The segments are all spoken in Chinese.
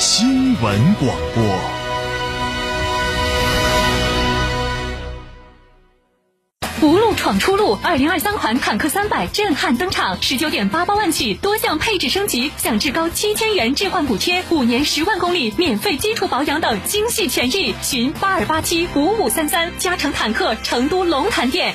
新闻广播。无路闯出路，二零二三款坦克三百震撼登场，十九点八八万起，多项配置升级，享至高七千元置换补贴，五年十万公里免费基础保养等精细权益。寻八二八七五五三三，嘉诚坦克成都龙潭店。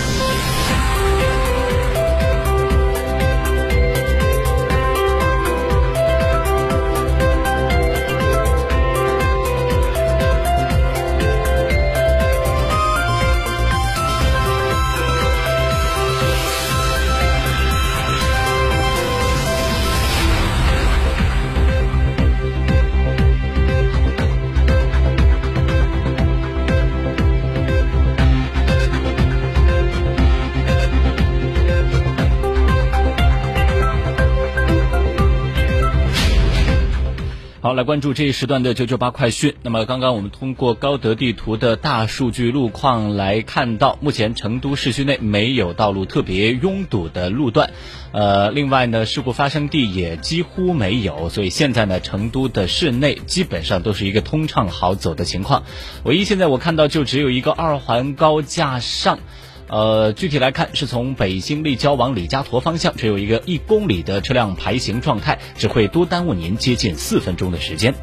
来关注这一时段的九九八快讯。那么，刚刚我们通过高德地图的大数据路况来看到，目前成都市区内没有道路特别拥堵的路段，呃，另外呢，事故发生地也几乎没有，所以现在呢，成都的市内基本上都是一个通畅好走的情况。唯一现在我看到就只有一个二环高架上。呃，具体来看，是从北新立交往李家沱方向，只有一个一公里的车辆排行状态，只会多耽误您接近四分钟的时间。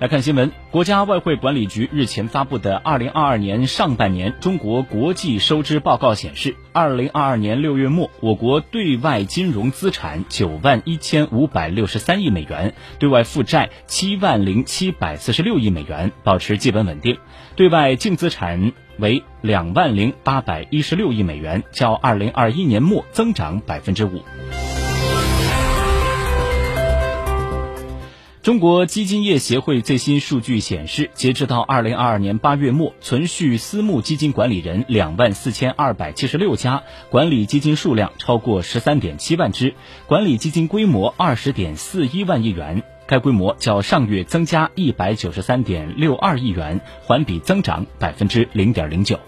来看新闻，国家外汇管理局日前发布的二零二二年上半年中国国际收支报告显示，二零二二年六月末，我国对外金融资产九万一千五百六十三亿美元，对外负债七万零七百四十六亿美元，保持基本稳定，对外净资产为两万零八百一十六亿美元，较二零二一年末增长百分之五。中国基金业协会最新数据显示，截至到二零二二年八月末，存续私募基金管理人两万四千二百七十六家，管理基金数量超过十三点七万只，管理基金规模二十点四一万亿元，该规模较上月增加一百九十三点六二亿元，环比增长百分之零点零九。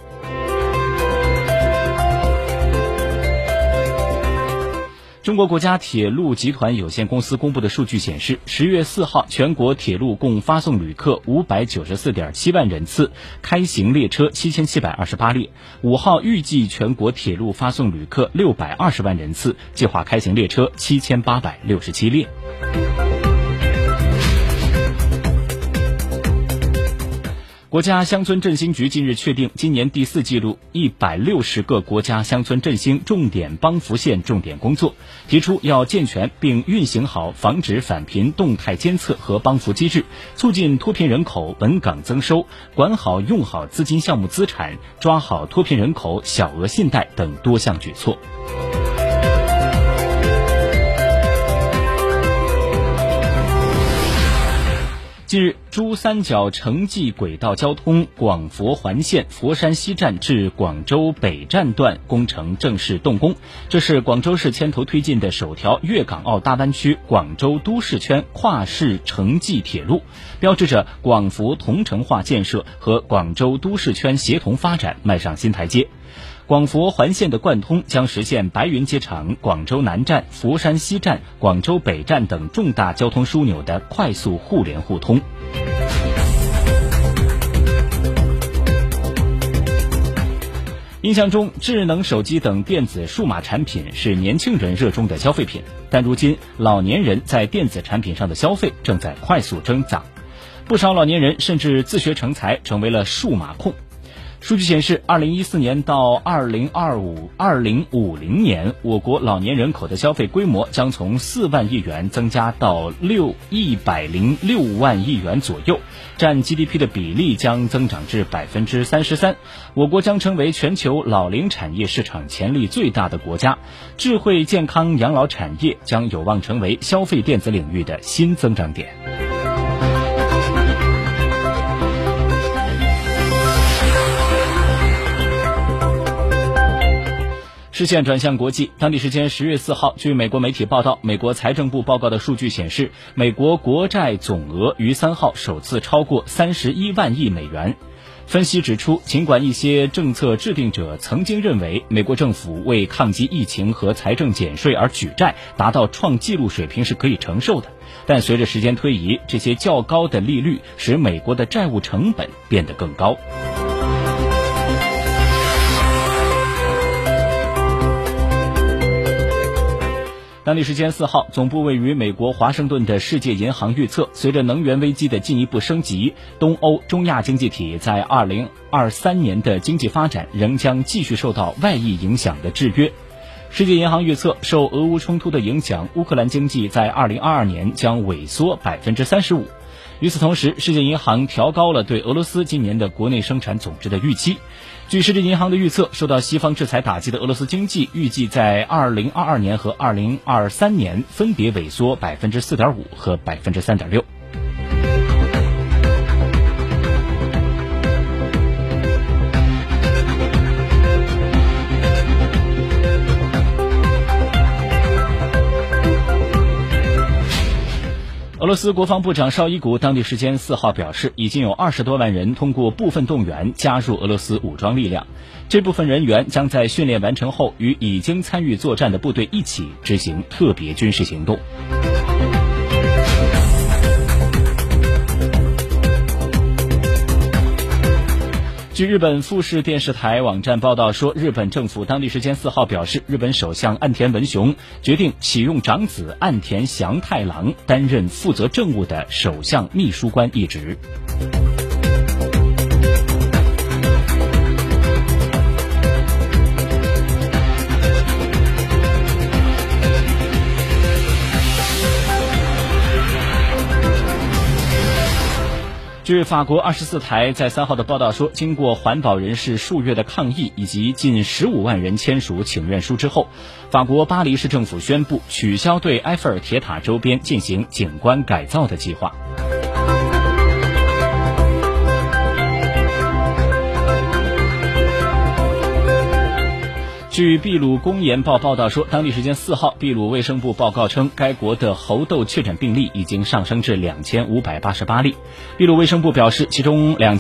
中国国家铁路集团有限公司公布的数据显示，十月四号，全国铁路共发送旅客五百九十四点七万人次，开行列车七千七百二十八列。五号预计全国铁路发送旅客六百二十万人次，计划开行列车七千八百六十七列。国家乡村振兴局近日确定，今年第四季度一百六十个国家乡村振兴重点帮扶县重点工作，提出要健全并运行好防止返贫动态监测和帮扶机制，促进脱贫人口稳岗增收，管好用好资金项目资产，抓好脱贫人口小额信贷等多项举措。近日，珠三角城际轨道交通广佛环线佛山西站至广州北站段工程正式动工，这是广州市牵头推进的首条粤港澳大湾区广州都市圈跨市城际铁路，标志着广佛同城化建设和广州都市圈协同发展迈上新台阶。广佛环线的贯通将实现白云机场、广州南站、佛山西站、广州北站等重大交通枢纽的快速互联互通。印象中，智能手机等电子数码产品是年轻人热衷的消费品，但如今老年人在电子产品上的消费正在快速增长，不少老年人甚至自学成才，成为了数码控。数据显示，二零一四年到二零二五、二零五零年，我国老年人口的消费规模将从四万亿元增加到六一百零六万亿元左右，占 GDP 的比例将增长至百分之三十三。我国将成为全球老龄产业市场潜力最大的国家，智慧健康养老产业将有望成为消费电子领域的新增长点。视线转向国际，当地时间十月四号，据美国媒体报道，美国财政部报告的数据显示，美国国债总额于三号首次超过三十一万亿美元。分析指出，尽管一些政策制定者曾经认为美国政府为抗击疫情和财政减税而举债达到创纪录水平是可以承受的，但随着时间推移，这些较高的利率使美国的债务成本变得更高。当地时间四号，总部位于美国华盛顿的世界银行预测，随着能源危机的进一步升级，东欧、中亚经济体在二零二三年的经济发展仍将继续受到外溢影响的制约。世界银行预测，受俄乌冲突的影响，乌克兰经济在二零二二年将萎缩百分之三十五。与此同时，世界银行调高了对俄罗斯今年的国内生产总值的预期。据世界银行的预测，受到西方制裁打击的俄罗斯经济预计在2022年和2023年分别萎缩4.5%和3.6%。俄罗斯国防部长绍伊古当地时间四号表示，已经有二十多万人通过部分动员加入俄罗斯武装力量。这部分人员将在训练完成后，与已经参与作战的部队一起执行特别军事行动。据日本富士电视台网站报道说，日本政府当地时间四号表示，日本首相岸田文雄决定启用长子岸田祥太郎担任负责政务的首相秘书官一职。据法国二十四台在三号的报道说，经过环保人士数月的抗议以及近十五万人签署请愿书之后，法国巴黎市政府宣布取消对埃菲尔铁塔周边进行景观改造的计划。据秘鲁公研报报道说，当地时间四号，秘鲁卫生部报告称，该国的猴痘确诊病例已经上升至两千五百八十八例。秘鲁卫生部表示，其中两。